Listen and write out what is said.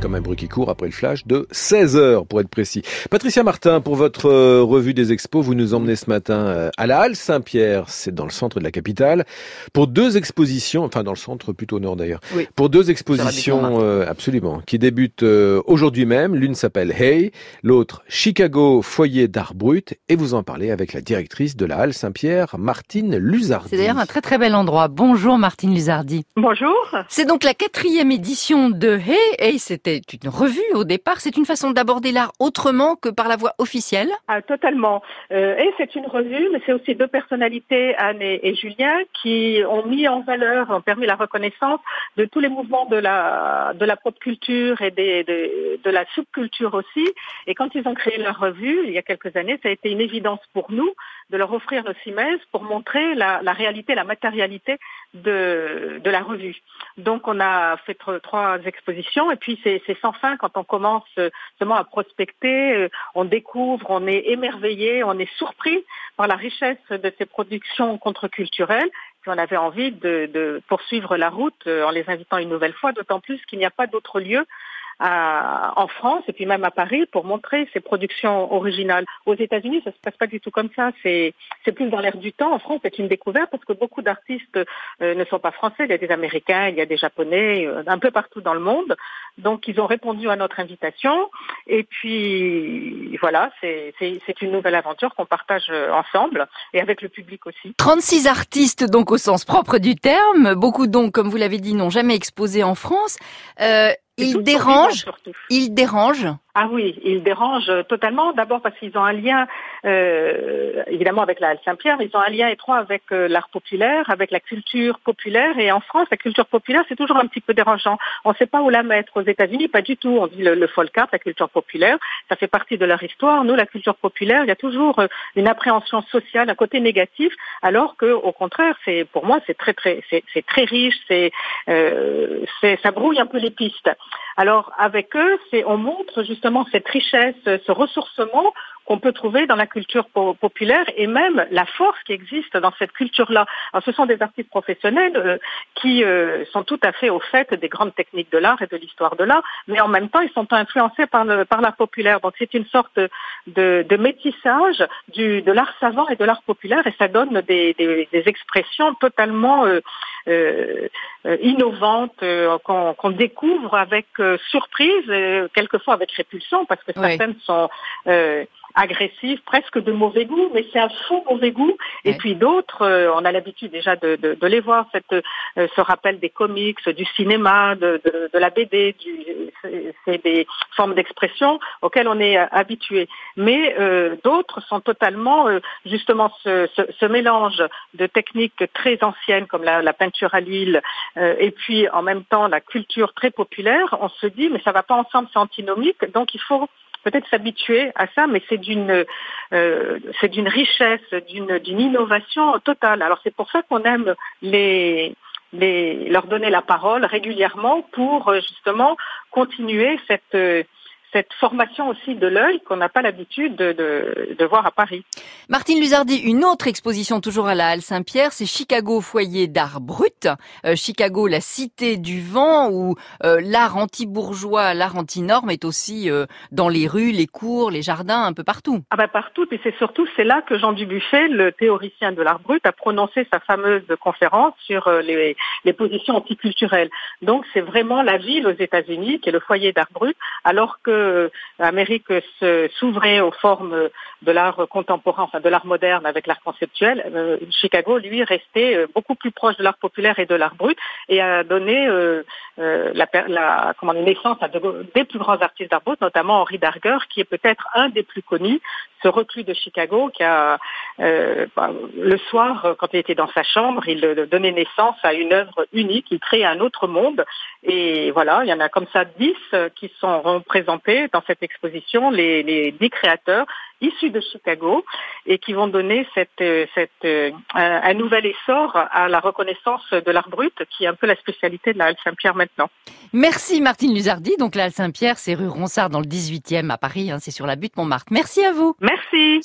comme un bruit qui court après le flash de 16 heures pour être précis. Patricia Martin, pour votre euh, revue des expos, vous nous emmenez ce matin euh, à la Halle Saint-Pierre, c'est dans le centre de la capitale, pour deux expositions, enfin dans le centre plutôt au nord d'ailleurs, pour deux expositions euh, absolument qui débutent aujourd'hui même. L'une s'appelle Hey, l'autre Chicago Foyer d'art brut, et vous en parlez avec la directrice de la Halle Saint-Pierre, Martine Luzardi. C'est d'ailleurs un très très bel endroit. Bonjour Martine Luzardi. Bonjour. C'est donc la quatrième édition de Hey. Hey, c'était c'est une revue au départ. C'est une façon d'aborder l'art autrement que par la voie officielle ah, Totalement. Euh, et c'est une revue, mais c'est aussi deux personnalités, Anne et, Julien, qui ont mis en valeur, ont permis la reconnaissance de tous les mouvements de la, de la pop culture et de, de la subculture aussi. Et quand ils ont créé leur revue, il y a quelques années, ça a été une évidence pour nous de leur offrir nos CIMES pour montrer la, la réalité, la matérialité de, de la revue. Donc on a fait trois expositions et puis c'est sans fin quand on commence seulement à prospecter, euh, on découvre, on est émerveillé, on est surpris par la richesse de ces productions contre-culturelles. Puis on avait envie de, de poursuivre la route euh, en les invitant une nouvelle fois, d'autant plus qu'il n'y a pas d'autre lieu en France et puis même à Paris pour montrer ses productions originales. Aux États-Unis, ça se passe pas du tout comme ça. C'est plus dans l'air du temps. En France, c'est une découverte parce que beaucoup d'artistes euh, ne sont pas français. Il y a des Américains, il y a des Japonais, euh, un peu partout dans le monde. Donc ils ont répondu à notre invitation. Et puis voilà, c'est c'est une nouvelle aventure qu'on partage euh, ensemble et avec le public aussi. 36 artistes donc au sens propre du terme. Beaucoup donc, comme vous l'avez dit, n'ont jamais exposé en France. Euh, il dérange, il dérange ah oui, ils dérangent totalement. D'abord parce qu'ils ont un lien, euh, évidemment avec la Halle Saint-Pierre, ils ont un lien étroit avec euh, l'art populaire, avec la culture populaire. Et en France, la culture populaire, c'est toujours un petit peu dérangeant. On ne sait pas où la mettre. Aux États-Unis, pas du tout. On dit le, folk art, la culture populaire, ça fait partie de leur histoire. Nous, la culture populaire, il y a toujours euh, une appréhension sociale, un côté négatif, alors que, au contraire, c'est pour moi, c'est très très, c'est très riche. C'est, ça brouille un peu les pistes. Alors avec eux, on montre justement cette richesse, ce ressourcement qu'on peut trouver dans la culture populaire et même la force qui existe dans cette culture-là. ce sont des artistes professionnels euh, qui euh, sont tout à fait au fait des grandes techniques de l'art et de l'histoire de l'art, mais en même temps, ils sont influencés par, par l'art populaire. Donc, c'est une sorte de, de métissage du, de l'art savant et de l'art populaire, et ça donne des, des, des expressions totalement euh, euh innovantes qu'on découvre avec surprise, quelquefois avec répulsion, parce que certaines sont agressif, presque de mauvais goût, mais c'est un faux mauvais goût. Et puis d'autres, euh, on a l'habitude déjà de, de, de, les voir, cette, euh, ce rappel des comics, du cinéma, de, de la BD, c'est des formes d'expression auxquelles on est euh, habitué. Mais d'autres sont totalement justement ce, ce, ce, mélange de techniques très anciennes comme la, la peinture à l'huile et puis en même temps la culture très populaire. On se dit mais ça va pas ensemble, c'est antinomique, donc il faut peut-être s'habituer à ça, mais c'est d'une euh, c'est d'une richesse, d'une d'une innovation totale. Alors c'est pour ça qu'on aime les les leur donner la parole régulièrement pour euh, justement continuer cette cette formation aussi de l'œil qu'on n'a pas l'habitude de, de, de, voir à Paris. Martine Luzardi, une autre exposition toujours à la Halle Saint-Pierre, c'est Chicago Foyer d'art brut. Euh, Chicago, la cité du vent, où euh, l'art anti-bourgeois, l'art anti-norme est aussi euh, dans les rues, les cours, les jardins, un peu partout. Ah ben partout, et c'est surtout c'est là que Jean Dubuffet, le théoricien de l'art brut, a prononcé sa fameuse conférence sur les, les positions anticulturelles. Donc c'est vraiment la ville aux États-Unis qui est le foyer d'art brut, alors que l'Amérique s'ouvrait aux formes de l'art contemporain, enfin de l'art moderne avec l'art conceptuel, euh, Chicago, lui, restait euh, beaucoup plus proche de l'art populaire et de l'art brut et a donné euh, la, naissance à des plus grands artistes d'art brut, notamment Henri Darger, qui est peut-être un des plus connus, ce reclus de Chicago qui a, bah, le soir, quand il était dans sa chambre, il donnait naissance à une œuvre unique, il créait un autre monde et voilà, il y en a comme ça dix qui sont représentés dans cette exposition, les, les dix créateurs issus de Chicago et qui vont donner cette, euh, cette, euh, un, nouvel essor à la reconnaissance de l'art brut, qui est un peu la spécialité de la Halle Saint-Pierre maintenant. Merci Martine Luzardi. Donc la Halle Saint-Pierre, c'est rue Ronsard dans le 18e à Paris, hein, c'est sur la butte Montmartre. Merci à vous. Merci.